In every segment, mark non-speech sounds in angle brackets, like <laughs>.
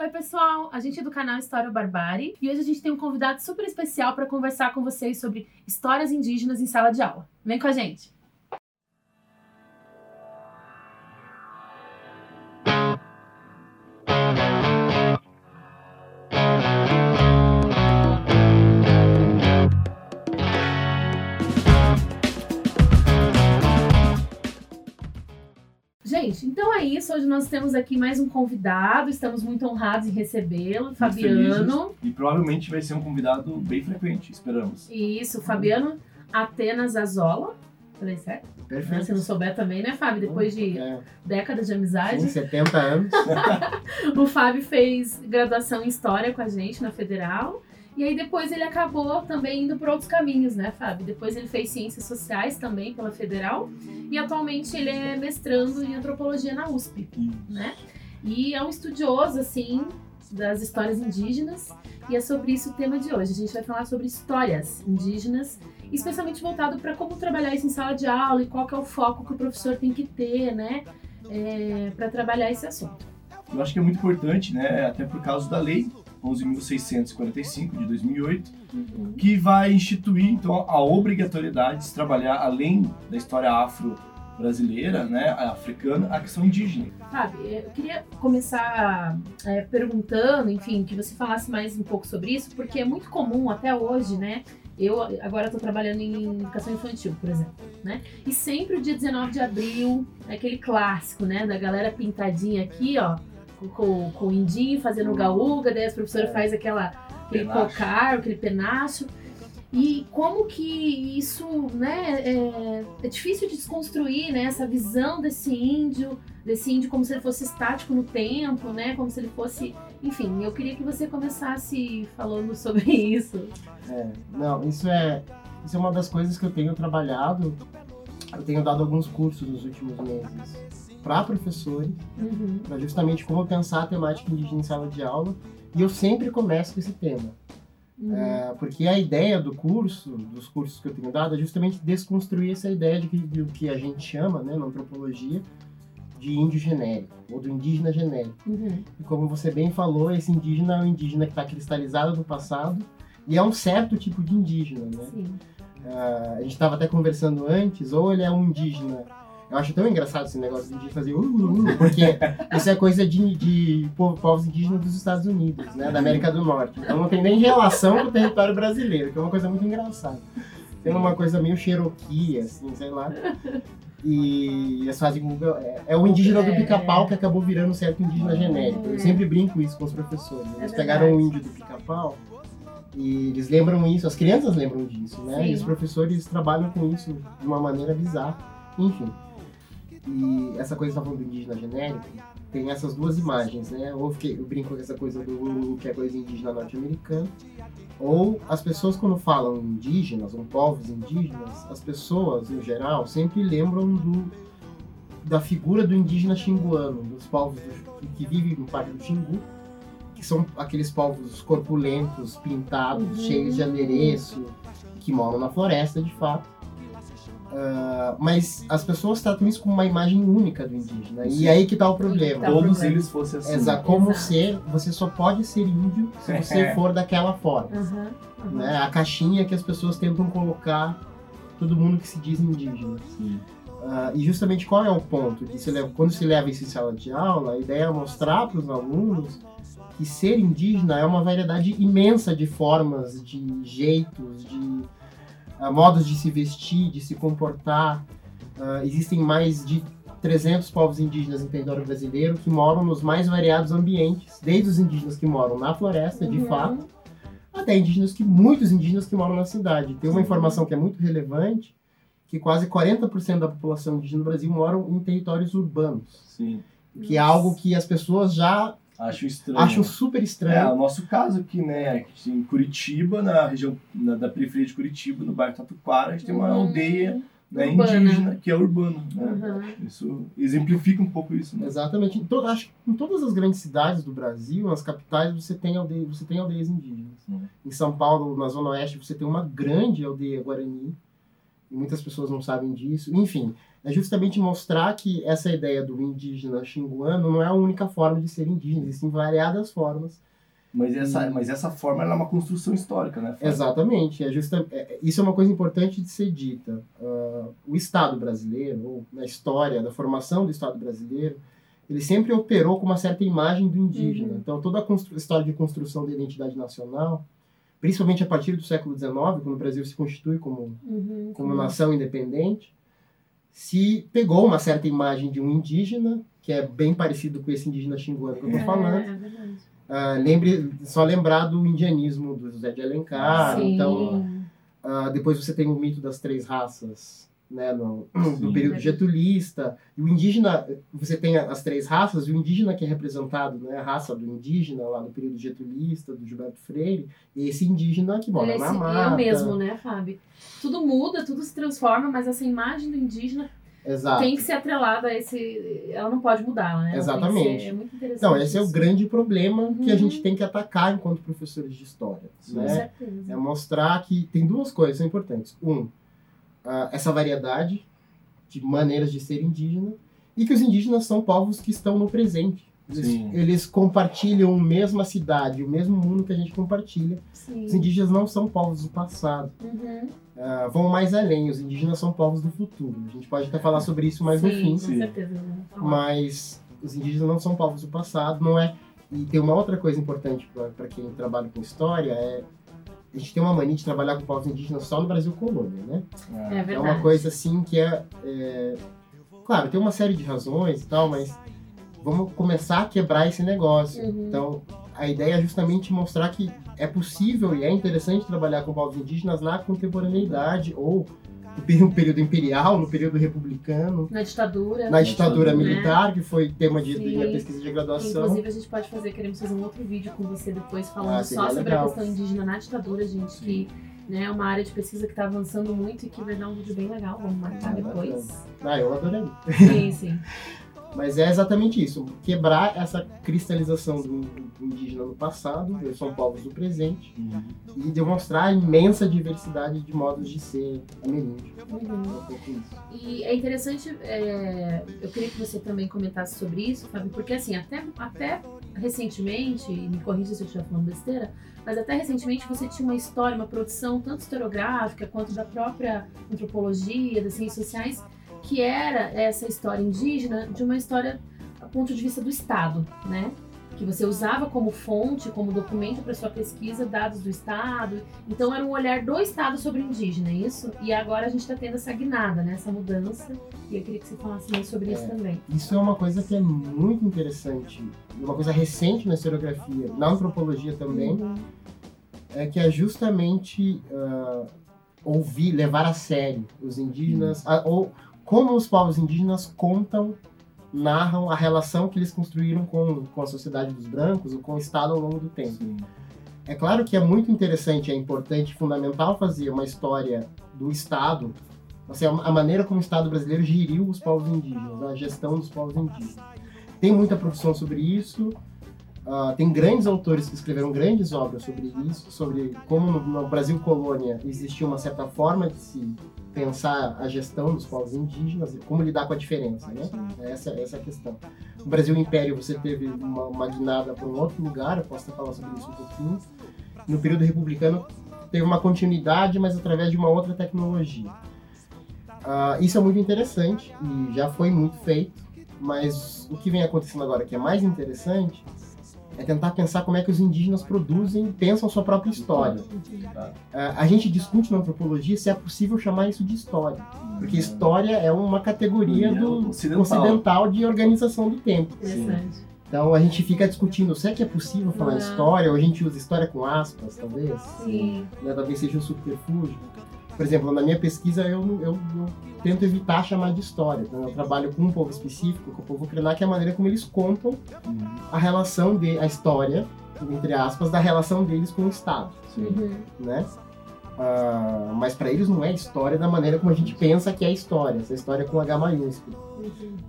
Oi, pessoal! A gente é do canal História Barbárie e hoje a gente tem um convidado super especial para conversar com vocês sobre histórias indígenas em sala de aula. Vem com a! Gente, isso. Hoje nós temos aqui mais um convidado. Estamos muito honrados em recebê-lo, Fabiano. E provavelmente vai ser um convidado bem frequente, esperamos. Isso, Fabiano Atenas Azola. Falei certo? Perfeito. Se não souber também, né, Fábio? Depois de É, décadas de amizade. sim, 70 anos. <laughs> O Fábio fez graduação em História com a gente na Federal. E aí depois ele acabou também indo por outros caminhos, né, Fábio? Depois ele fez Ciências Sociais também pela Federal. E atualmente ele é mestrando em Antropologia na USP, né? E é um estudioso, assim, das histórias indígenas. E é sobre isso o tema de hoje. A gente vai falar sobre histórias indígenas, especialmente voltado para como trabalhar isso em sala de aula e qual é o foco que o professor tem que ter, né? para trabalhar esse assunto. Eu acho que é muito importante, né, até por causa da lei 11.645 de 2008, Uhum. que vai instituir então a obrigatoriedade de se trabalhar além da história afro-brasileira, né, a africana, a questão indígena. Fábio, eu queria começar é, perguntando, enfim, que você falasse mais um pouco sobre isso, porque é muito comum até hoje, né? Eu agora estou trabalhando em educação infantil, por exemplo, né? E sempre o dia 19 de abril, é aquele clássico, né? Da galera pintadinha aqui, ó, com, com, o indinho fazendo gaúga, daí as professoras faz aquela, aquele Penacho. cocar, aquele penacho. E como que isso, né, é, é difícil de desconstruir, né, essa visão desse índio, desse índio como se ele fosse estático no tempo, né, como se ele fosse, enfim, eu queria que você começasse falando sobre <laughs> isso. É, não, isso é, isso é uma das coisas que eu tenho trabalhado. Eu tenho dado alguns cursos nos últimos meses para professores, Uhum. para justamente como pensar a temática indígena em sala de aula. E eu sempre começo com esse tema. Uhum. É, porque a ideia do curso, dos cursos que eu tenho dado, é justamente desconstruir essa ideia de que, do que a gente chama, né, na antropologia, de índio genérico, ou do indígena genérico. Uhum. E como você bem falou, esse indígena é um indígena que está cristalizado no passado e é um certo tipo de indígena, né? Sim. Ah, a gente estava até conversando antes, ou ele é um indígena. Eu acho tão engraçado esse negócio de fazer uh, uh, uh, porque isso é coisa de, de po- povos indígenas dos Estados Unidos, né? Da América do Norte. Então não tem nem relação com o território brasileiro, que é uma coisa muito engraçada. Tem uma coisa meio Cherokee, assim, sei lá. E eles fazem com. É, é o indígena do É. pica-pau que acabou virando certo indígena genérico. Eu sempre brinco isso com os professores. Eles É pegaram o índio do pica-pau e eles lembram isso, as crianças lembram disso, né? Sim. E os professores trabalham com isso de uma maneira bizarra. Enfim. E essa coisa que tá falando do indígena genérico, tem essas duas imagens, né? Ou que eu brinco com essa coisa do que é coisa indígena norte-americana, ou as pessoas quando falam indígenas, ou povos indígenas, as pessoas, no geral, sempre lembram do da figura do indígena xinguano, dos povos do- que vivem no Parque do Xingu, que são aqueles povos corpulentos, pintados, Uhum. cheios de adereço, que moram na floresta, de fato. Ah, mas as pessoas tratam isso como uma imagem única do indígena. E aí que tá o problema. Tá o Todos problema. eles fossem assim. Exato. Como Exato. ser, você só pode ser índio se você for daquela forma. Uhum. Uhum. Né? A caixinha que as pessoas tentam colocar todo mundo que se diz indígena. Sim. Ah, e justamente qual é o ponto? De se leva- quando se leva isso em sala de aula, a ideia é mostrar para os alunos que ser indígena é uma variedade imensa de formas, de jeitos, de ah, modos de se vestir, de se comportar. Ah, existem mais de 300 povos indígenas em território brasileiro que moram nos mais variados ambientes, desde os indígenas que moram na floresta, de Uhum. fato, até indígenas que muitos indígenas que moram na cidade. Tem uma Sim. informação que é muito relevante, que quase 40% da população indígena no Brasil moram em territórios urbanos, Sim. que é algo que as pessoas já Acho estranho. acham super É, estranho. o nosso caso aqui, né, em Curitiba, na região na- da periferia de Curitiba, no bairro Tatuquara, a gente tem uma Uhum. aldeia né, Urbana. indígena, que é urbana. Né? Uhum. Isso exemplifica um pouco isso. Né? Exatamente. Em to- acho que em todas as grandes cidades do Brasil, nas capitais, você tem, aldeia, você tem aldeias indígenas. Hum. Em São Paulo, na Zona Oeste, você tem uma grande aldeia guarani. E muitas pessoas não sabem disso. Enfim, é justamente mostrar que essa ideia do indígena xinguano não é a única forma de ser indígena, existem variadas formas. Mas essa, mas essa forma ela é uma construção histórica, né? Fábio? Exatamente, é justa, é- isso é uma coisa importante de ser dita. Ah, o Estado brasileiro, ou na história da formação do Estado brasileiro, ele sempre operou com uma certa imagem do indígena. Uhum. Então, toda a constru- história de construção da identidade nacional, principalmente a partir do século XIX, quando o Brasil se constitui como Uhum, como nação independente, se pegou uma certa imagem de um indígena, que é bem parecido com esse indígena xinguano que eu estou falando. É, é verdade. Ah, lembre, só lembrar do indianismo do José de Alencar. Sim. Então, ah, depois você tem o mito das três raças, né, no, no período getulista. E o indígena, você tem as três raças, e o indígena que é representado, né, a raça do indígena lá no período getulista, do Gilberto Freire, e esse indígena que mora Esse na é mata. o mesmo, né, Fábio? Tudo muda, tudo se transforma, mas essa imagem do indígena Exato. tem que ser atrelada a esse. Ela não pode mudar, né? Exatamente. ser- é muito interessante. Então, esse é o isso. grande problema que a Uhum. gente tem que atacar enquanto professores de história. Sim. Com Né? certeza. É mostrar que tem duas coisas que são importantes. Um, ah, essa variedade de maneiras de ser indígena e que os indígenas são povos que estão no presente. Eles, eles compartilham a mesma cidade, o mesmo mundo que a gente compartilha. Sim. Os indígenas não são povos do passado. Uhum. Ah, vão mais além, os indígenas são povos do futuro. A gente pode até falar sobre isso mais no Sim, fim. Com Sim. certeza. né? Vamos falar. mas os indígenas não são povos do passado, não é. E tem uma outra coisa importante para quem trabalha com história é a gente tem uma mania de trabalhar com povos indígenas só no Brasil colônia, né? É É verdade. uma coisa assim que é, é- claro, tem uma série de razões e tal, mas vamos começar a quebrar esse negócio. Uhum. Então, a ideia é justamente mostrar que é possível e é interessante trabalhar com povos indígenas na contemporaneidade ou no período imperial, no período republicano, Na ditadura. na ditadura né? militar, que foi tema de, Sim. de minha pesquisa de graduação. Inclusive, a gente pode fazer, queremos fazer um outro vídeo com você depois falando Ah, só sobre legal. a questão indígena na ditadura, gente, que né, é uma área de pesquisa que está avançando muito e que vai dar um vídeo bem legal. Vamos marcar Ah, depois. Ah, eu adoraria. Sim, sim. <laughs> Mas é exatamente isso, quebrar essa cristalização do do indígena no passado, eles são povos do presente, Uhum. e demonstrar a imensa diversidade de modos de ser ameríndio. Uhum. E é interessante, é, eu queria que você também comentasse sobre isso, Fábio, porque assim, até, até recentemente, me corrija se eu estiver falando besteira, mas até recentemente você tinha uma história, uma produção tanto historiográfica quanto da própria antropologia, das ciências sociais, que era essa história indígena de uma história a ponto de vista do Estado, né? Que você usava como fonte, como documento para sua pesquisa dados do Estado. Então era um olhar do Estado sobre o indígena, é isso? E agora a gente está tendo essa guinada, né? Essa mudança. E eu queria que você falasse mais sobre isso É. também. Isso é uma coisa que é muito interessante, uma coisa recente na historiografia, na antropologia também, Uhum. é que é justamente ah, ouvir, levar a sério os indígenas, a- ou como os povos indígenas contam, narram a relação que eles construíram com, com a sociedade dos brancos ou com o Estado ao longo do tempo. Sim. É claro que é muito interessante, é importante, fundamental fazer uma história do Estado, assim, a a maneira como o Estado brasileiro geriu os povos indígenas, a gestão dos povos indígenas. Tem muita profissão sobre isso, ah, tem grandes autores que escreveram grandes obras sobre isso, sobre como no, no Brasil colônia existia uma certa forma de se pensar a gestão dos povos indígenas, como lidar com a diferença, né? Essa, essa é a questão. No Brasil Império você teve uma, uma guinada para um outro lugar, eu posso até falar sobre isso um pouquinho. No período republicano teve uma continuidade, mas através de uma outra tecnologia. Ah, isso é muito interessante e já foi muito feito, mas o que vem acontecendo agora que é mais interessante é tentar pensar como é que os indígenas produzem, pensam sua própria história. Ah, a gente discute na antropologia se é possível chamar isso de história, porque história é uma categoria do Ocidental. ocidental de organização do tempo. Interessante. Então a gente fica discutindo se é que é possível falar Uhum. história, ou a gente usa história com aspas, talvez. Sim. Né, talvez seja um subterfúgio. Por exemplo, na minha pesquisa eu, eu, eu tento evitar chamar de história. Então, eu trabalho com um povo específico, com o povo Krenak, que é a maneira como eles contam Uhum. a relação de a história, entre aspas, da relação deles com o Estado, Sim. Uhum. né? Ah, mas para eles não é história da maneira como a gente pensa que é história, essa história com H maiúsculo.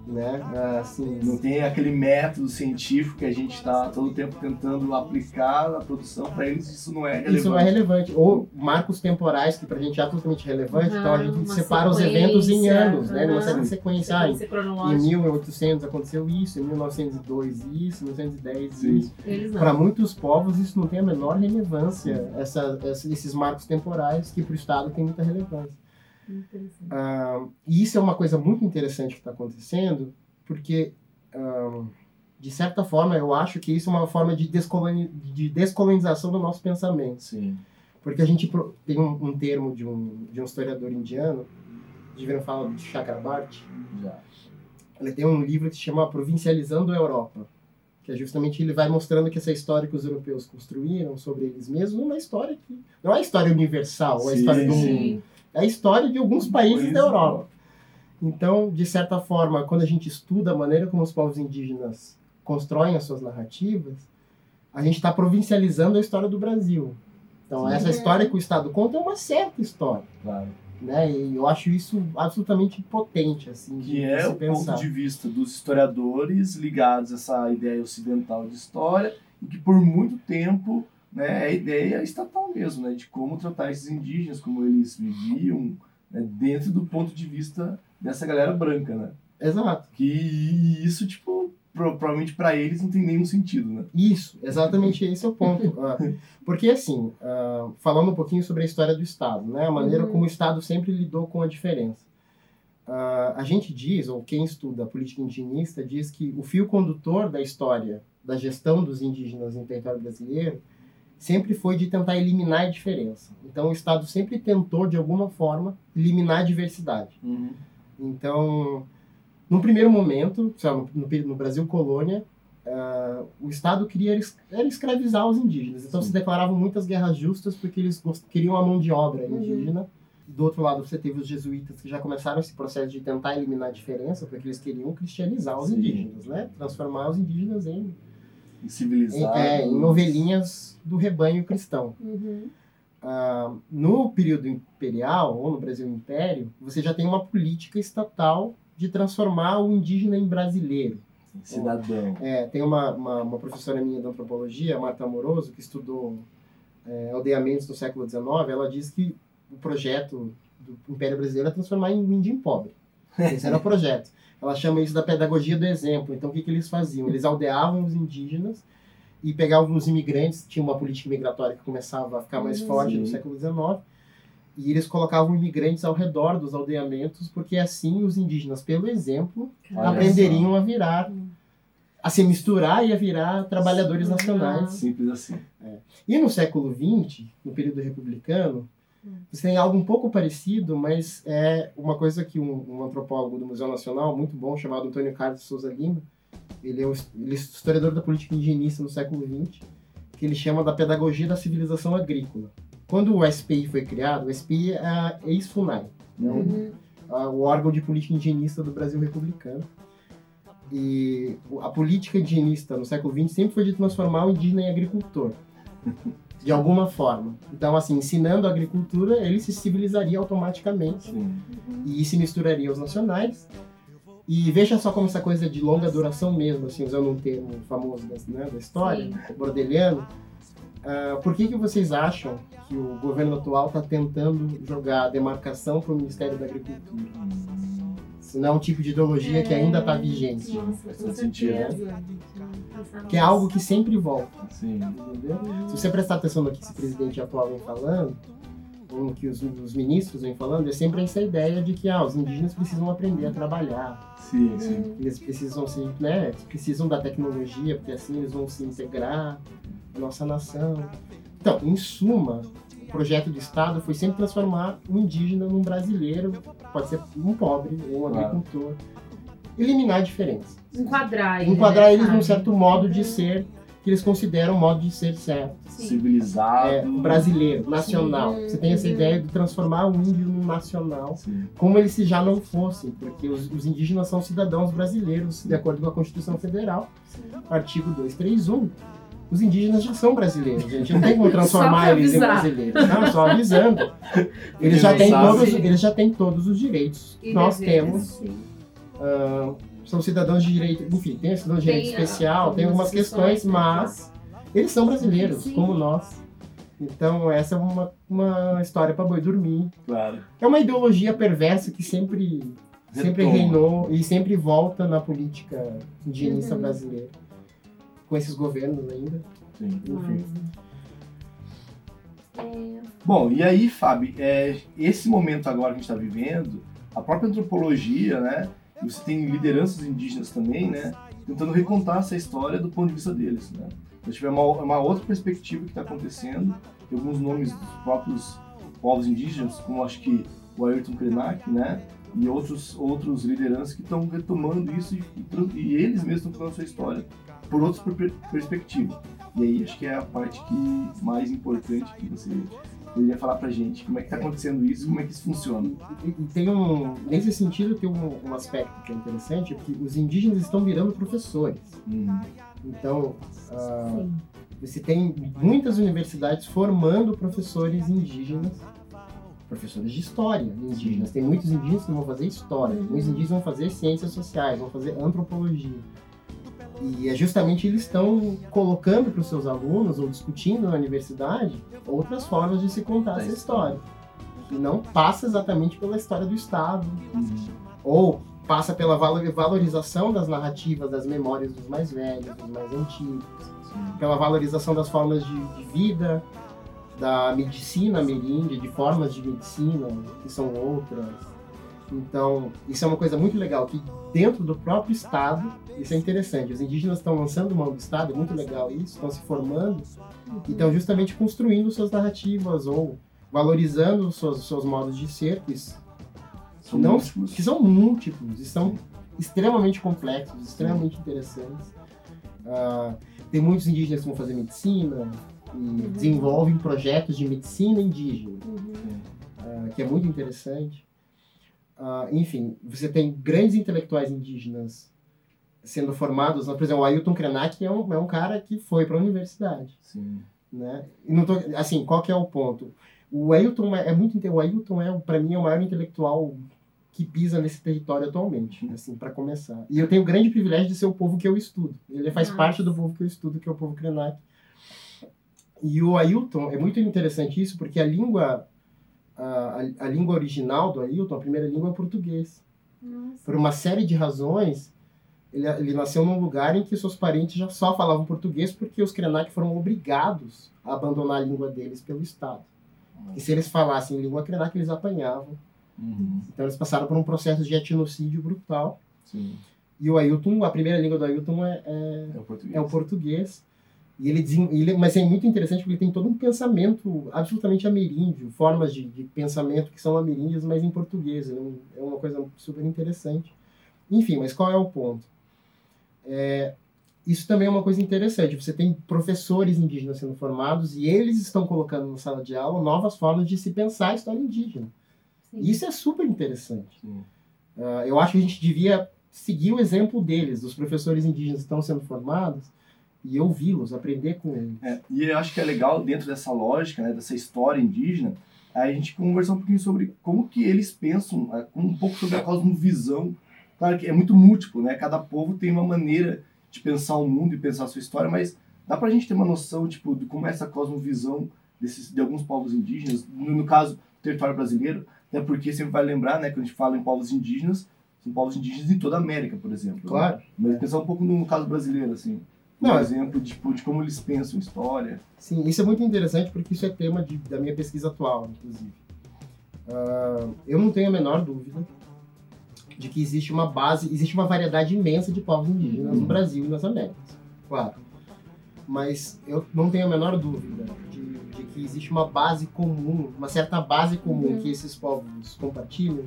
Né? Assim, Não tem aquele método científico que a gente está todo tempo tentando aplicar na produção, para eles isso não é relevante. Isso não é relevante. Ou marcos temporais, que pra gente é absolutamente relevante, então a gente separa os eventos em anos, né? Numa de sequência. Ah, em- Sequência em cronológica. 1800 aconteceu isso, em 1902 isso, em 1910 Sim. isso. Para muitos povos isso não tem a menor relevância, essa, essa- esses marcos temporais que para o Estado tem muita relevância. Ah, e isso é uma coisa muito interessante que está acontecendo, porque, ah, de certa forma, eu acho que isso é uma forma de, descoloni de descolonização do nosso pensamento. Sim. Porque a gente pro- tem um, um termo de um, de um historiador indiano, de viram falar de Chakrabarti, Já. ele tem um livro que se chama Provincializando a Europa, que é justamente ele vai mostrando que essa história que os europeus construíram sobre eles mesmos é uma história que não é a história universal, é a história do sim. mundo, a história de alguns países Países da Europa. Então, de certa forma, quando a gente estuda a maneira como os povos indígenas constroem as suas narrativas, a gente está provincializando a história do Brasil. Então, Sim. essa história que o Estado conta é uma certa história, Claro. né? E eu acho isso absolutamente potente, assim, Que de é se o pensar. ponto de vista dos historiadores ligados a essa ideia ocidental de história e que por muito tempo né, é a ideia estatal mesmo, né, de como tratar esses indígenas, como eles viviam, né, dentro do ponto de vista dessa galera branca, né? Exato. Que isso, tipo, pro- provavelmente para eles não tem nenhum sentido, né? Isso, exatamente esse é o ponto. Porque, assim, ah, falando um pouquinho sobre a história do Estado, né? A maneira Uhum. como o Estado sempre lidou com a diferença. Ah, a gente diz, ou quem estuda a política indigenista, diz que o fio condutor da história da gestão dos indígenas no território brasileiro sempre foi de tentar eliminar a diferença. Então, o Estado sempre tentou, de alguma forma, eliminar a diversidade. Então, no primeiro momento, no, no, Brasil colônia, ah, o Estado queria era escravizar os indígenas. Então Sim. se declaravam muitas guerras justas porque eles queriam a mão de obra Uhum. indígena. Do outro lado, você teve os jesuítas que já começaram esse processo de tentar eliminar a diferença, porque eles queriam cristianizar os Sim. indígenas, né? Transformar os indígenas em, civilizado. é, em ovelhinhas do rebanho cristão. Uhum. Ah, no período imperial, ou no Brasil Império, você já tem uma política estatal de transformar o indígena em brasileiro. Cidadão. É, tem uma, uma, uma professora minha de antropologia, Marta Amoroso, que estudou é, aldeamentos no século XIX, ela diz que o projeto do Império Brasileiro é transformar em um índio em pobre. Esse era o projeto. <laughs> Ela chama isso da pedagogia do exemplo. Então, o que, que eles faziam? Eles aldeavam os indígenas e pegavam os imigrantes, tinha uma política migratória que começava a ficar mais Uhum. forte no século XIX, e eles colocavam imigrantes ao redor dos aldeamentos, porque assim os indígenas, pelo exemplo, Olha aprenderiam a virar, a se misturar e a virar trabalhadores Sim. nacionais. Simples assim. E no século XX, no período republicano. Você tem algo um pouco parecido, mas é uma coisa que um, um antropólogo do Museu Nacional, muito bom, chamado Antônio Carlos Souza Lima, ele é, um, ele é historiador da política indigenista no século XX, que ele chama da pedagogia da civilização agrícola. Quando o SPI foi criado, o SPI é a ex-FUNAI, né? Uhum. a- o órgão de política indigenista do Brasil republicano. E a política indigenista no século XX sempre foi de transformar o indígena em agricultor, <laughs> de alguma forma. Então, assim, ensinando a agricultura, ele se civilizaria automaticamente Sim. e se misturaria aos nacionais. E veja só como essa coisa de longa duração mesmo, assim, usando um termo famoso da, né, da história, Sim. bordeliano. Ah, por que, que vocês acham que o governo atual está tentando jogar a demarcação para o Ministério da Agricultura? Não é um tipo de ideologia que ainda está vigente. Nossa, com todo sentido, né? certeza. Que é algo que sempre volta, Sim. entendeu? Se você prestar atenção no que esse presidente atual vem falando, ou no que os, os ministros vêm falando, é sempre essa ideia de que ah, os indígenas precisam aprender a trabalhar, Sim, sim. que eles precisam se, né, precisam da tecnologia, porque assim eles vão se integrar à nossa nação. Então, em suma, projeto do Estado foi sempre transformar um indígena num brasileiro, pode ser um pobre ou um agricultor, eliminar a diferença. Enquadrar ele, Enquadrar né, eles num certo modo de ser, que eles consideram um modo de ser certo. Sim. Civilizado. É, brasileiro, nacional. Sim. Você tem essa Uhum. ideia de transformar o índio num nacional, Sim. como eles se já não fossem, porque os, os indígenas são cidadãos brasileiros, de acordo com a Constituição Federal, Sim. artigo 231. Os indígenas já são brasileiros, gente. Não tem como transformar eles em brasileiros. Não, só avisando. <laughs> Eles já, têm todos, eles já têm todos os direitos que E nós deveres, temos ah, são cidadãos de direito, enfim, tem cidadão de direito Tem, especial, tem algumas questões, mas eles são brasileiros, Sim. como nós. Então essa é uma, uma história para boi dormir. Claro. É uma ideologia perversa que sempre, sempre reinou e sempre volta na política indigenista Uhum. brasileira. Com esses governos ainda. Sim. Enfim. É, Bom, e aí, Fábio, é, esse momento agora que a gente está vivendo, a própria antropologia, né? Você tem lideranças indígenas também, né? Tentando recontar essa história do ponto de vista deles, né? Então, é uma, é uma outra perspectiva que está acontecendo. Tem alguns nomes dos próprios povos indígenas, como acho que o Ayrton Krenak, né? E outros, outros lideranças que estão retomando isso e, e e eles mesmos estão contando a sua história por outras per- perspectivas. E aí acho que é a parte que mais importante que você poderia falar pra gente. Como é que tá acontecendo isso, como é que isso funciona. Tem um, nesse sentido, tem um, um aspecto que é interessante, é que os indígenas estão virando professores. Hum, Então, ah, você tem muitas universidades formando professores indígenas, professores de história indígenas. Tem muitos indígenas que vão fazer história, Uhum. muitos indígenas vão fazer ciências sociais, vão fazer antropologia. E é justamente eles estão colocando para os seus alunos, ou discutindo na universidade, outras formas de se contar essa história. E não passa exatamente pela história do Estado, hum, ou passa pela valor- valorização das narrativas, das memórias dos mais velhos, dos mais antigos, pela valorização das formas de, de vida, da medicina ameríndia, de formas de medicina que são outras. Então, isso é uma coisa muito legal, que dentro do próprio Estado, isso é interessante, os indígenas estão lançando mão do Estado, é muito legal isso, estão se formando, e estão justamente construindo suas narrativas, ou valorizando os seus, seus modos de ser, que São não- múltiplos. que são múltiplos e são extremamente complexos, extremamente interessantes. Ah, tem muitos indígenas que vão fazer medicina e desenvolvem projetos de medicina indígena, Uhum. ah, que é muito interessante. Ah, enfim, você tem grandes intelectuais indígenas sendo formados. Por exemplo, o Ailton Krenak é um, é um cara que foi para a universidade Sim. né? E não tô, assim, qual que é o ponto? O Ailton é, é muito, o Ailton é, para mim, é o maior intelectual que pisa nesse território atualmente, assim, para começar. E eu tenho o grande privilégio de ser o povo que eu estudo. Ele faz Nossa. parte do povo que eu estudo, que é o povo Krenak. E o Ailton, é muito interessante isso, porque a língua a, a, língua original do Ailton, a primeira língua é o português. Nossa. Por uma série de razões, ele, ele nasceu num lugar em que seus parentes já só falavam português porque os Krenak foram obrigados a abandonar a língua deles pelo Estado. E se eles falassem língua Krenak, eles apanhavam. Uhum. Então eles passaram por um processo de etnocídio brutal. Sim. E o Ailton, a primeira língua do Ailton é, é, É o português. é o português. E ele, ele, mas é muito interessante porque ele tem todo um pensamento absolutamente ameríndio, formas de, de pensamento que são ameríndias, mas em português. É, um- é uma coisa super interessante. Enfim, mas qual é o ponto? É, isso também é uma coisa interessante. Você tem professores indígenas sendo formados e eles estão colocando na sala de aula novas formas de se pensar a história indígena. Sim. Isso é super interessante. Ah, eu acho que a gente devia seguir o exemplo deles, dos professores indígenas que estão sendo formados, e ouvi-los, aprender com eles. É, e eu acho que é legal dentro dessa lógica, né, dessa história indígena, a gente conversar um pouquinho sobre como que eles pensam, é, um pouco sobre a cosmovisão. Claro que é muito múltiplo, né? Cada povo tem uma maneira de pensar o mundo e pensar a sua história, mas dá pra gente ter uma noção, tipo, de como é essa cosmovisão desses, de alguns povos indígenas, no, no caso, território brasileiro, até porque sempre vai lembrar, né, quando a gente fala em povos indígenas, são povos indígenas em toda a América, por exemplo. né? Claro. Mas É. pensar um pouco no caso brasileiro, assim. Um Não, exemplo de, tipo, de como eles pensam história. Sim, isso é muito interessante porque isso é tema de- da minha pesquisa atual, inclusive. Ah, eu não tenho a menor dúvida de que existe uma base, existe uma variedade imensa de povos indígenas no Uhum. Brasil e nas Américas, claro. Mas eu não tenho a menor dúvida de, de que existe uma base comum, uma certa base comum Uhum. que esses povos compartilham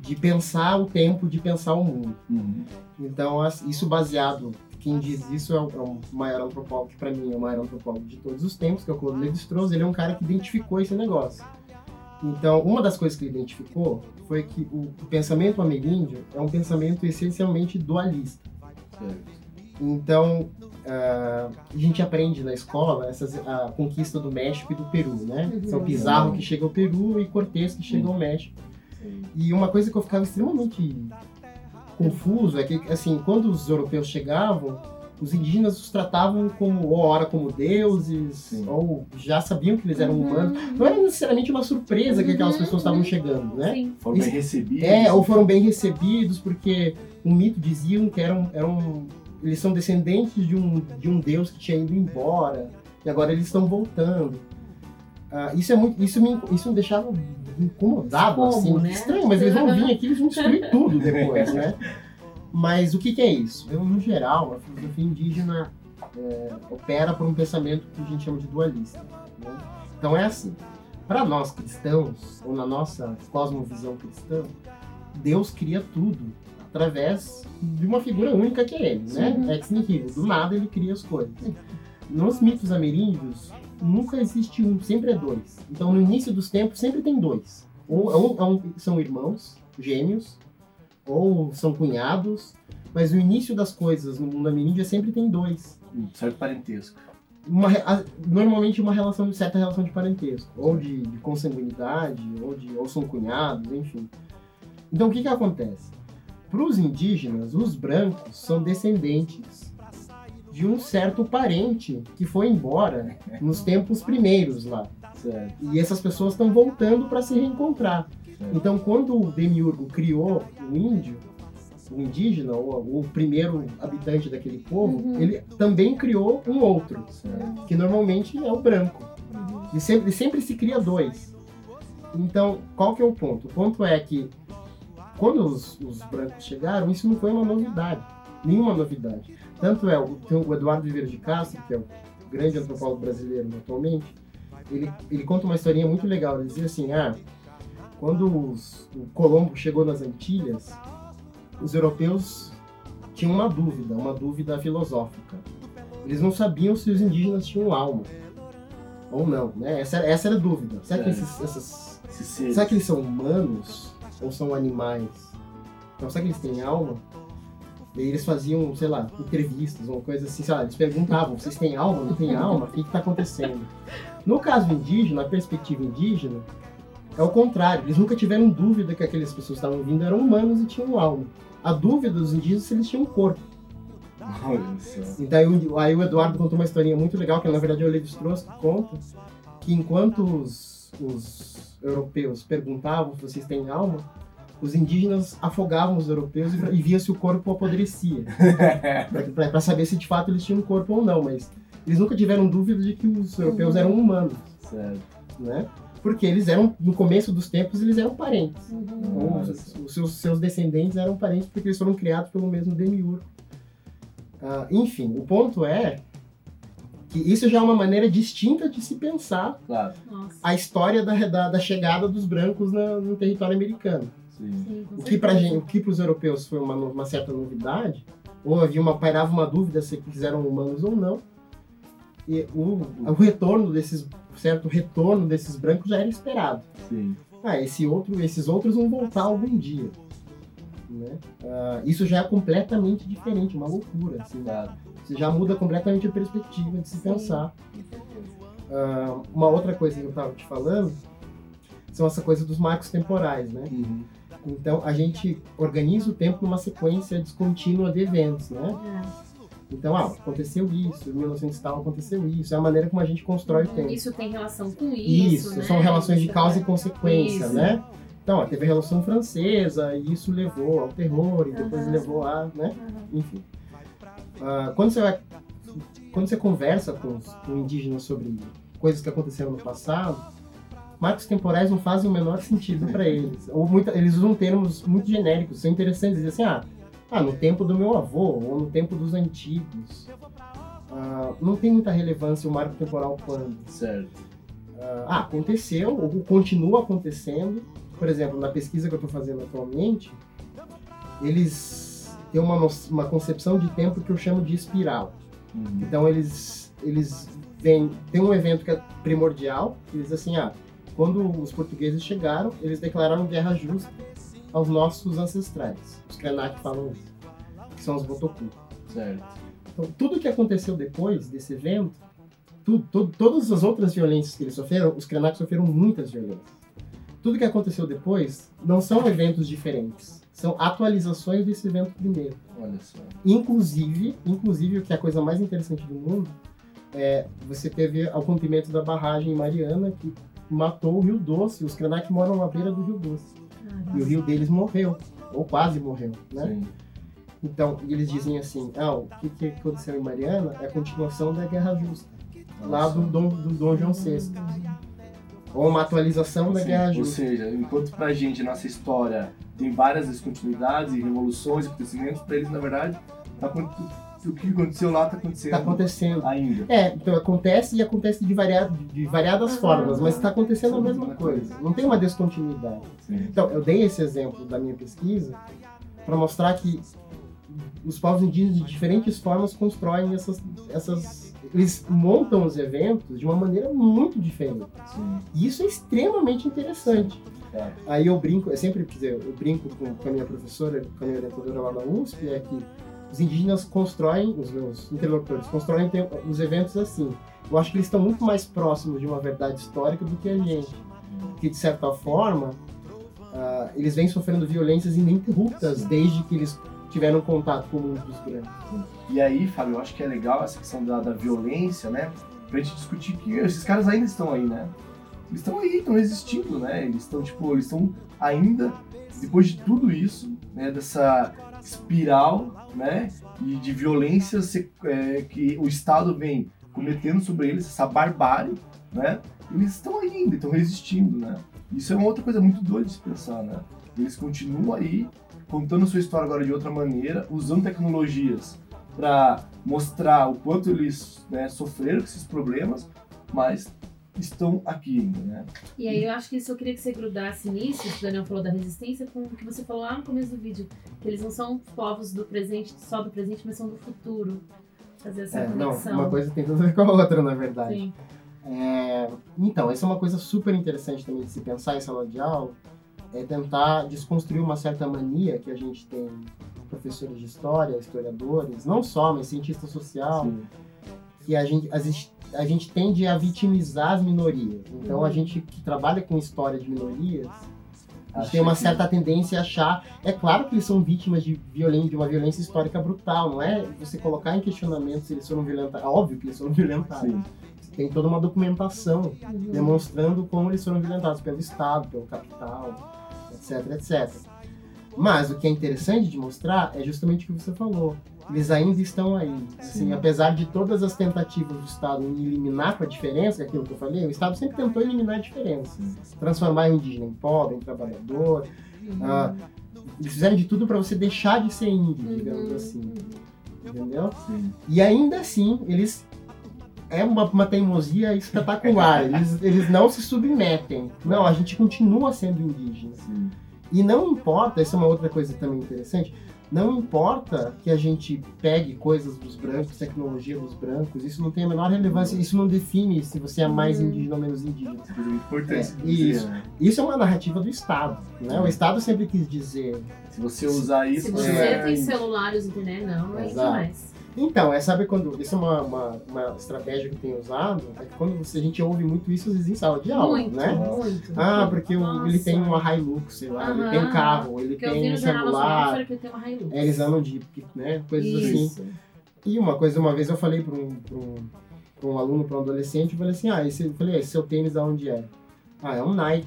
de pensar o tempo, de pensar o mundo. Então, as- isso baseado, quem diz isso é o, é o maior antropólogo, que para mim é o maior antropólogo de todos os tempos, que é o Claude Lévi-Strauss, ele é um cara que identificou esse negócio. Então, uma das coisas que ele identificou foi que o, o pensamento ameríndio é um pensamento essencialmente dualista. Então, ah, a gente aprende na escola essas, a conquista do México e do Peru, né? Uhum. São Pizarro que chega ao Peru e Cortés que chega ao México. E uma coisa que eu ficava extremamente confuso é que, assim, quando os europeus chegavam, os indígenas os tratavam como, ou ora como deuses, Sim. ou já sabiam que eles eram Uhum. humanos. Não era necessariamente uma surpresa que aquelas Uhum, pessoas estavam chegando, né? Sim. Foram bem recebidos. É, ou foram bem recebidos, porque o mito diziam que eram, eram eles são descendentes de um, de um deus que tinha ido embora, e agora eles estão voltando. Ah, isso é muito, isso me, isso me deixava incomodado, Como, assim, né? estranho, mas eles vão vir aqui, eles vão destruir <laughs> tudo depois, né? Mas o que, que é isso? Eu, no geral, a filosofia indígena é, opera por um pensamento que a gente chama de dualista. né? Então é assim, para nós cristãos, ou na nossa cosmovisão cristã, Deus cria tudo através de uma figura única que é ele, né? Sim. Ex nihilo, do nada ele cria as coisas. Nos mitos ameríndios, nunca existe um, sempre é dois. Então no início dos tempos sempre tem dois. Ou é é são irmãos, gêmeos, ou são cunhados, mas o início das coisas no mundo ameríndio é sempre tem dois. Um certo parentesco. Uma a- normalmente uma relação, certa relação de parentesco, ou de, de consanguinidade, ou, de, ou são cunhados, enfim. Então o que, que acontece? Para os indígenas, os brancos são descendentes de um certo parente que foi embora nos tempos primeiros lá. Certo. E essas pessoas estão voltando para se reencontrar. certo. Então, quando o Demiurgo criou o índio, o indígena, ou o primeiro habitante daquele povo, Uhum. ele também criou um outro, certo. que normalmente é o branco. Uhum. E sempre, sempre se cria dois. Então, qual que é o ponto? O ponto é que quando os, os brancos chegaram, isso não foi uma novidade. Nenhuma novidade. Tanto é, o, o Eduardo de Castro, que é o grande antropólogo brasileiro atualmente, ele, ele conta uma historinha muito legal. Ele dizia assim, ah, quando os- o Colombo chegou nas Antilhas, os europeus tinham uma dúvida, uma dúvida filosófica. Eles não sabiam se os indígenas tinham alma ou não, né? Essa, essa era a dúvida. Será que, É. esses, essas, Esse ser. será que eles são humanos ou são animais? Então, será que eles têm alma? E eles faziam, sei lá, entrevistas, uma coisa assim, sei lá, eles perguntavam, vocês têm alma, não têm alma? O que está acontecendo? No caso indígena, a perspectiva indígena, é o contrário. Eles nunca tiveram dúvida que aquelas pessoas que estavam vindo eram humanos e tinham alma. A dúvida dos indígenas é se eles tinham corpo. Olha só. Então aí, o- aí o Eduardo contou uma historinha muito legal, que na verdade o Levi Strauss que conta, que enquanto os, os europeus perguntavam se vocês têm alma, os indígenas afogavam os europeus e, e via se o corpo apodrecia, <laughs> para saber se de fato eles tinham um corpo ou não, mas eles nunca tiveram dúvida de que os europeus Uhum. eram humanos, certo. né? Porque eles eram, no começo dos tempos, eles eram parentes. Uhum. Os, os seus, seus descendentes eram parentes porque eles foram criados pelo mesmo demiurgo. Ah, enfim, o ponto é que isso já é uma maneira distinta de se pensar Claro. A história da, da, da chegada dos brancos na- no território americano. Sim. O que para gente, o que para os europeus foi uma, uma certa novidade, ou havia uma pairava uma dúvida se eles eram humanos ou não. E o, o retorno desses certo retorno desses brancos já era esperado. Sim. ah, esse outro, esses outros vão voltar algum dia. Né? Ah, isso já é completamente diferente, uma loucura. Assim. Você já muda completamente a perspectiva de se pensar. Ah, uma outra coisa que eu estava te falando são essa coisa dos marcos temporais, né? Uhum. Então a gente organiza o tempo numa sequência descontínua de eventos, né? É. Então, ah, aconteceu isso, em 1900 e tal aconteceu isso. É a maneira como a gente constrói o tempo. Isso tem relação com isso. Isso, né? são relações de causa é- e consequência, Isso. né? Então, ó, teve a Revolução Francesa e isso levou ao terror e depois Aham. levou a, né? Aham. Enfim. Ah, quando você vai, quando você conversa com, os- com indígenas sobre coisas que aconteceram no passado, marcos temporais não fazem o menor sentido para eles. Ou muita, eles usam termos muito genéricos, são interessantes, dizem assim, ah, ah, no tempo do meu avô ou no tempo dos antigos. Ah, não tem muita relevância o marco temporal quando Certo. ah, aconteceu ou continua acontecendo. Por exemplo, na pesquisa que eu estou fazendo atualmente, eles têm uma, uma concepção de tempo que eu chamo de espiral. Uhum. Então eles eles vêm, tem um evento que é primordial, eles assim, ah, quando os portugueses chegaram, eles declararam guerra justa aos nossos ancestrais. Os Krenak falam isso, que são os Botoku. Certo. Então, tudo que aconteceu depois desse evento, tu- tu- todas as outras violências que eles sofreram, os Krenak sofreram muitas violências. Tudo que aconteceu depois não são eventos diferentes, são atualizações desse evento primeiro. Olha só. Inclusive, inclusive o que é a coisa mais interessante do mundo é você teve o rompimento da barragem Mariana que matou o Rio Doce. Os Krenak moram na beira do Rio Doce. E o rio deles morreu, ou quase morreu, né? Sim. Então, eles dizem assim, ah, o que, que aconteceu em Mariana é a continuação da Guerra Justa, lá do Dom, do Dom João VI. Ou uma atualização da Sim, Guerra Ou Justa. seja, enquanto pra gente, nossa história tem várias descontinuidades e revoluções e acontecimentos, pra eles, na verdade, tá, o que aconteceu lá tá acontecendo Está acontecendo. ainda. É, então acontece e acontece de, varia- de variadas Aham. formas, mas está acontecendo a Sim, mesma mesma coisa. Não tem uma descontinuidade. Sim. Então, eu dei esse exemplo da minha pesquisa para mostrar que os povos indígenas, de diferentes formas, constroem essas, essas. Eles montam os eventos de uma maneira muito diferente. Sim. E isso é extremamente interessante. Claro. Aí eu brinco, eu sempre, quer dizer, eu brinco com, com a minha professora, com a minha orientadora lá na USP, é que os indígenas constroem, os meus interlocutores, constroem os eventos assim. Eu acho que eles estão muito mais próximos de uma verdade histórica do que a gente. Porque, de certa forma, ah, eles vêm sofrendo violências ininterruptas desde que eles tiveram contato com o mundo dos brancos. E aí, Fábio, eu acho que é legal essa questão da, da violência, né? Pra gente discutir que esses caras ainda estão aí, né? Eles estão aí, estão existindo, né? Eles estão, tipo, eles estão ainda, depois de tudo isso, né? Dessa espiral, né? E de violência é, que o Estado vem cometendo sobre eles, essa barbárie, né? Eles estão ainda, estão resistindo, né? Isso é uma outra coisa muito doida de se pensar, né? Eles continuam aí, contando sua história agora de outra maneira, usando tecnologias para mostrar o quanto eles né, sofreram com esses problemas, mas estão aqui ainda, né? E aí eu acho que isso eu queria que você grudasse nisso, que o Daniel falou da resistência, com o que você falou lá no começo do vídeo, que eles não são povos do presente, só do presente, mas são do futuro. Fazer essa É, não, conexão. uma coisa tem tudo a ver com a outra, na verdade. Sim. É, então, essa é uma coisa super interessante também de se pensar em sala de aula, é tentar desconstruir uma certa mania que a gente tem, professores de história, historiadores, não só, mas cientista social, Sim. Que a gente, a gente, a gente tende a vitimizar as minorias. Então, a Uhum. gente que trabalha com história de minorias, a gente tem uma certa tendência a achar. É claro que eles são vítimas de, violen- de uma violência histórica brutal, não é você colocar em questionamento se eles foram violentados. É óbvio que eles foram violentados. Sim. Tem toda uma documentação Uhum. demonstrando como eles foram violentados pelo Estado, pelo capital, etc, etc. Mas o que é interessante de mostrar é justamente o que você falou. Eles ainda estão aí. Assim, Sim. apesar de todas as tentativas do Estado em eliminar com a diferença, aquilo que eu falei, o Estado sempre tentou eliminar a diferença. Transformar o indígena em pobre, em trabalhador. Ah, eles fizeram de tudo para você deixar de ser índio, Uhum. digamos assim. Entendeu? Sim. E ainda assim, eles. É uma, uma teimosia espetacular. Eles, eles não se submetem. Não, a gente continua sendo indígena. Sim. E não importa, essa é uma outra coisa também interessante. Não importa que a gente pegue coisas dos brancos, tecnologia dos brancos, isso não tem a menor relevância, isso não define se você é mais Uhum. indígena ou menos indígena. Essa coisa muito importante É, de dizer, isso. né? Isso é uma narrativa do Estado. Né? O Estado sempre quis dizer Se você usar isso, Se você é tem índio. celular e usa internet, não, não é Exato. demais. Então, é, sabe quando. Isso é uma, uma, uma estratégia que tenho usado, é que quando você, a gente ouve muito isso às vezes em sala de aula, muito, né? muito. Ah, porque o- ele tem uma Hilux, sei lá, ele Aham. tem um carro, ele Porque eu vi tem um celular, que ele tem uma Hilux. é, eles andam de, né, coisas assim. Isso. E uma coisa, uma vez eu falei para um, pra um, pra um aluno, para um adolescente, eu falei assim, ah, esse, eu falei, esse seu tênis da onde é? Ah, é um Nike.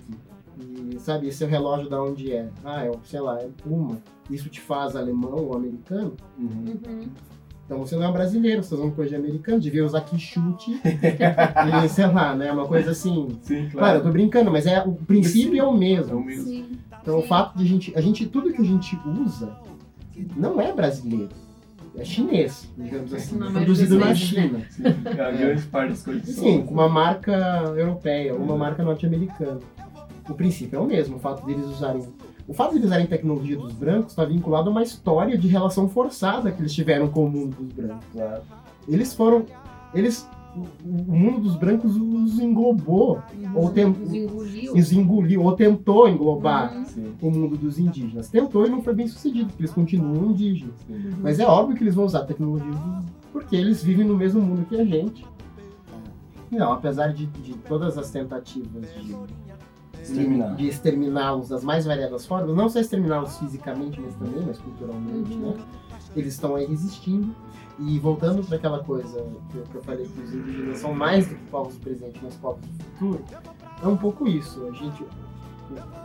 E, sabe, esse seu relógio da onde é? Ah, é, sei lá, é Puma. Isso te faz alemão ou americano? Uhum. Uhum. Então você não é brasileiro, você tá usando coisa de americano, devia usar quichute <laughs> e sei lá, né? Uma coisa assim. Sim, Claro, eu claro. tô brincando, mas é, o princípio é o É o mesmo. mesmo. Sim. Então o Sim. fato de a gente. A gente, tudo que a gente usa não é brasileiro. É chinês, digamos assim. Na é produzido na né? China. Sim, a grande parte das coisas são. Sim, com uma marca europeia, ou uma marca norte-americana. O princípio é o mesmo, o fato deles usarem. O fato de eles usarem tecnologia dos brancos está vinculado a uma história de relação forçada que eles tiveram com o mundo dos brancos. Claro. Eles foram. Eles. O o mundo dos brancos os englobou, Ou tem- Os engoliu. os engoliu, ou tentou englobar Uhum. O mundo dos indígenas. Tentou e não foi bem sucedido, porque eles continuam indígenas. Uhum. Mas é óbvio que eles vão usar tecnologia porque eles vivem no mesmo mundo que a gente. Não, apesar de, de todas as tentativas de Exterminar. de exterminá-los das mais variadas formas, não só exterminá-los fisicamente, mas também, mas culturalmente, Uhum. né? Eles estão aí resistindo. E voltando para aquela coisa que eu, que eu falei que os indígenas são mais do que povos do presente, mas povos do futuro, é um pouco isso. A gente,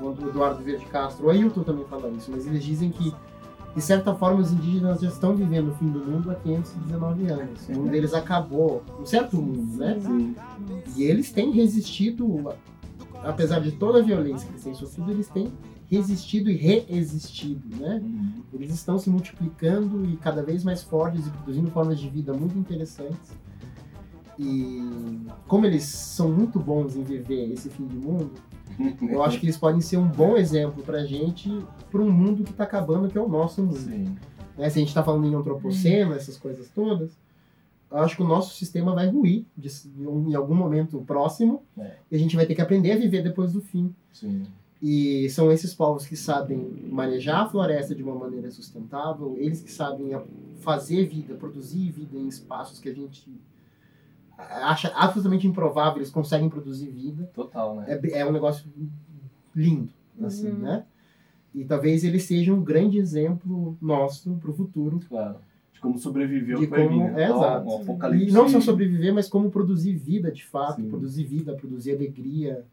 o Eduardo Verde Castro, o Ailton também fala isso, mas eles dizem que, de certa forma, os indígenas já estão vivendo o fim do mundo há 519 anos. O mundo deles acabou, um certo mundo, né? Sim. E eles têm resistido, apesar de toda a violência que eles têm sofrido, eles têm resistido e reexistido, né? Uhum. Eles estão se multiplicando e cada vez mais fortes e produzindo formas de vida muito interessantes. E como eles são muito bons em viver esse fim de mundo, eu acho que eles podem ser um bom exemplo pra gente, para um mundo que tá acabando, que é o nosso mundo. Né? Se a gente está falando em antropoceno, essas coisas todas, acho que o nosso sistema vai ruir de- em algum momento próximo É. e a gente vai ter que aprender a viver depois do fim. Sim. E são esses povos que sabem manejar a floresta de uma maneira sustentável, eles que sabem fazer vida, produzir vida em espaços que a gente acha absolutamente improvável, eles conseguem produzir vida Total, né? é, é um negócio lindo, assim, Uhum. né? E talvez ele seja um grande exemplo nosso para o futuro. Claro. Como sobreviver ao De como- é, exato. Um apocalipse. E não só sobreviver, mas como produzir vida de fato, Sim. produzir vida, produzir alegria.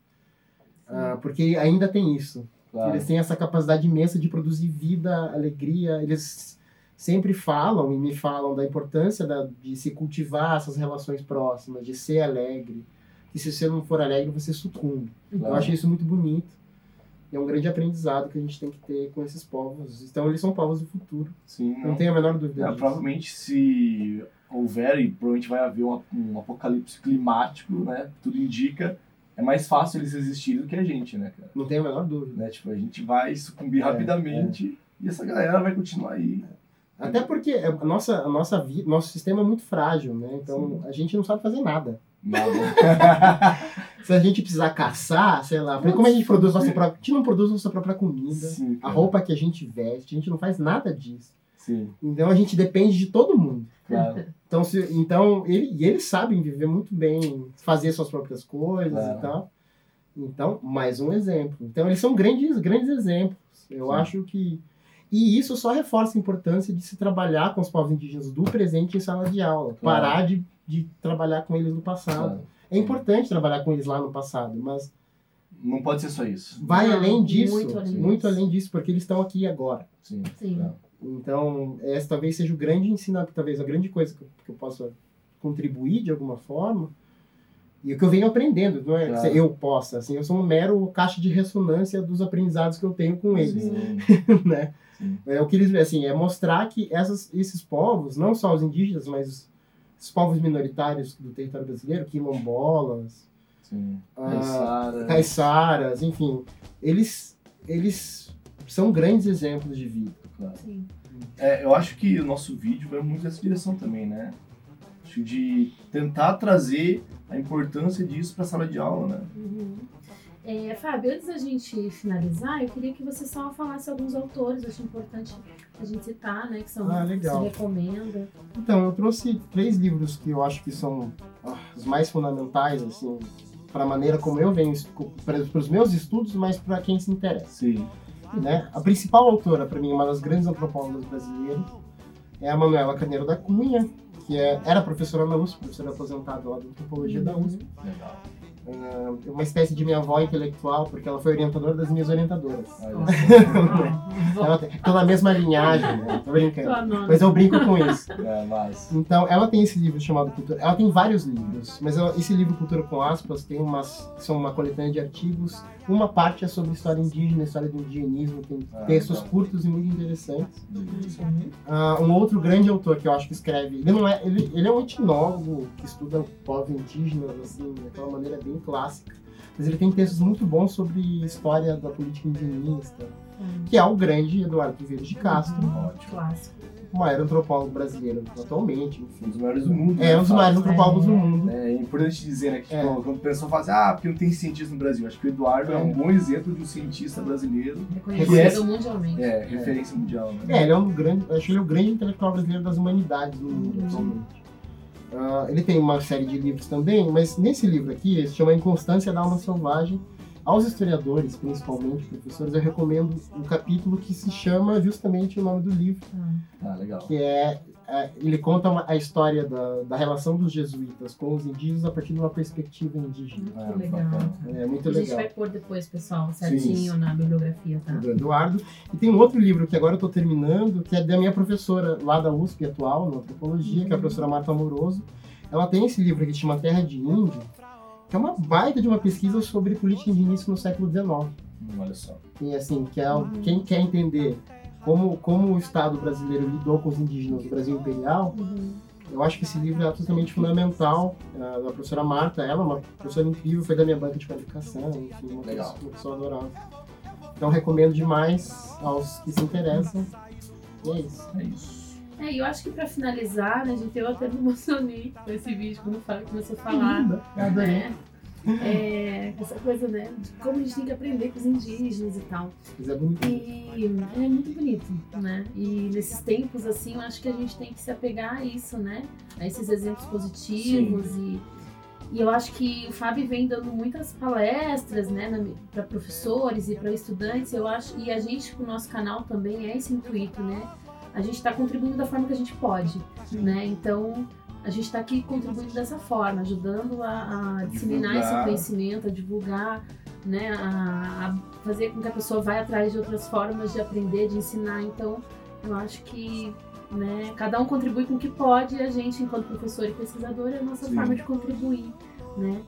Ah, porque ainda tem isso. Claro. Eles têm essa capacidade imensa de produzir vida, alegria. Eles sempre falam e me falam da importância da- de se cultivar essas relações próximas, de ser alegre. E se você não for alegre, você sucumbe. Claro. Eu acho isso muito bonito. E é um grande aprendizado que a gente tem que ter com esses povos. Então, eles são povos do futuro. Sim, Não não. tenho a menor dúvida É, disso. provavelmente se houver, e provavelmente vai haver um, um apocalipse climático, né? Tudo indica, é mais fácil eles resistirem do que a gente, né, cara? Não tenho a menor dúvida. Né? Tipo, a gente vai sucumbir É, rapidamente e essa galera vai continuar aí. Até porque a nossa, a nossa vida, nosso sistema é muito frágil, né? Então, a gente não sabe fazer nada. <laughs> Se a gente precisar caçar, sei lá, como a gente produz nossa própria... A gente não produz nossa própria comida, Sim, a roupa que a gente veste, a gente não faz nada disso. Sim, Então, a gente depende de todo mundo. claro. Então, se, então ele, e eles sabem viver muito bem, fazer suas próprias coisas Claro. e tal. Então, mais um exemplo. Então, eles são grandes, grandes exemplos. Eu Sim. acho que. E isso só reforça a importância de se trabalhar com os povos indígenas do presente em sala de aula. Claro. Parar de, de trabalhar com eles no passado. claro. É importante trabalhar com eles lá no passado, mas Não pode ser só isso. vai Não, além disso. muito além muito disso. além disso, porque eles estão aqui agora. Sim. Sim. claro. Então, essa talvez seja o grande ensinamento, talvez a grande coisa que eu, que eu possa contribuir de alguma forma. E o que eu venho aprendendo, não é Claro. que eu possa, assim, eu sou um mero caixa de ressonância dos aprendizados que eu tenho com eles, Sim. <laughs> né? Sim. É o que eles, assim, é mostrar que essas, esses povos, não só os indígenas, mas os, os povos minoritários do território brasileiro, quilombolas. Ah, Caiçara. caiçaras, enfim, eles, eles são grandes exemplos de vida. Claro. Sim. É, eu acho que o nosso vídeo vai muito nessa direção também, né? Acho de tentar trazer a importância disso para a sala de aula, né? Uhum. É, Fábio, antes da gente finalizar, eu queria que você só falasse alguns autores, eu acho importante a gente citar, né? Que são Ah, que legal. se recomenda. Então, eu trouxe três livros que eu acho que são ah, os mais fundamentais, assim, para a maneira como eu venho, para os meus estudos, mas para quem se interessa. Sim. Né? A principal autora, para mim, uma das grandes antropólogas brasileiras, é a Manuela Carneiro da Cunha, que é, era professora na USP, professora aposentada lá da antropologia da USP. Legal. Ah, é uma espécie de minha avó intelectual, porque ela foi orientadora das minhas orientadoras. Olha só. Ela tem, tô na mesma linhagem, né? tô brincando. Mas eu brinco com isso. <laughs> É, mas. Então, ela tem esse livro chamado Cultura. Ela tem vários livros, mas ela- esse livro Cultura com aspas tem umas são uma coletânea de artigos. Uma parte é sobre história indígena, história do indigenismo, tem Ah, textos curtos e muito interessantes. Uhum. Ah, um outro grande autor que eu acho que escreve, ele não é, ele, ele é um etnólogo que estuda povos indígenas assim, de uma maneira bem clássica. Mas ele tem textos muito bons sobre história da política indigenista, Uhum. que é o grande Eduardo Vieira de Castro, Ótimo. Clássico. o maior antropólogo brasileiro atualmente, enfim. Um dos maiores do mundo. É né, um dos maiores antropólogos do É. mundo. É importante dizer, né, que É. tipo, quando o pessoal fala assim, ah, porque não tem cientista no Brasil. Acho que o Eduardo é, um É. bom exemplo de um cientista brasileiro. Reconhecido Reconhece- mundialmente. É, referência mundial, né? É, ele é um grande, acho ele o grande intelectual brasileiro das humanidades do mundo Uhum. atualmente. Ah, ele tem uma série de livros também, mas nesse livro aqui, ele se chama Inconstância da Alma Selvagem, Aos historiadores, principalmente professores, eu recomendo um capítulo que se chama justamente o nome do livro, legal. que é, ele conta uma- a história da, da relação dos jesuítas com os indígenas a partir de uma perspectiva indígena. Muito Ah, legal. bacana. É muito A gente legal. vai pôr depois, pessoal, certinho na bibliografia, tá? do Eduardo. E tem um outro livro que agora eu estou terminando, que é da minha professora lá da USP atual, na antropologia, que é a professora Marta Amoroso. Ela tem esse livro que chama Terra de Índio, que é uma baita de uma pesquisa sobre política indígena no século XIX. Hum, olha só. E assim, que é, o- quem quer entender como, como o Estado brasileiro lidou com os indígenas do Brasil Imperial, Uhum. eu acho que esse livro é absolutamente fundamental. A, a professora Marta, ela é uma professora incrível, foi da minha banca de qualificação, enfim, uma Legal. pessoa, uma pessoa adorável. Então recomendo demais aos que se interessam. E é isso. É isso. É, e eu acho que pra finalizar, né, gente, eu até me emocionei com esse vídeo quando o Fábio começou a falar. Eu adorei. né? <laughs> É, essa coisa, né, de como a gente tem que aprender com os indígenas e tal. Mas é bonito. E é muito bonito, né? E nesses tempos, assim, eu acho que a gente tem que se apegar a isso, né? A esses exemplos positivos e, e eu acho que o Fábio vem dando muitas palestras, né, para professores e para estudantes. Eu acho e a gente, com o nosso canal também é esse intuito, né? A gente está contribuindo da forma que a gente pode, né? Então a gente está aqui contribuindo dessa forma, ajudando a, a disseminar esse Divulgar. conhecimento, a divulgar, né? A, a fazer com que a pessoa vá atrás de outras formas de aprender, de ensinar. Então, eu acho que né, cada um contribui com o que pode e a gente, enquanto professor e pesquisador, é a nossa Sim. forma de contribuir, né?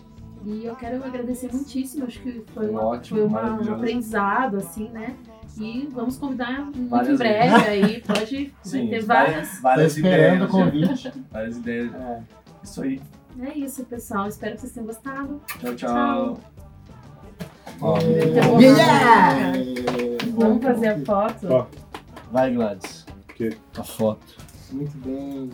E eu quero agradecer muitíssimo, acho que foi, uma- ótimo, foi uma- um aprendizado, assim, né? E vamos convidar muito Várias em breve aí, pode <laughs> Sim, ter várias, várias. Ideias. convite. Várias ideias. É. Isso aí. É isso, pessoal. Espero que vocês tenham gostado. Tchau, tchau. Tchau. Então, Yeah! Vamos fazer a foto. Ó. vai, Gladys. A foto. Muito bem.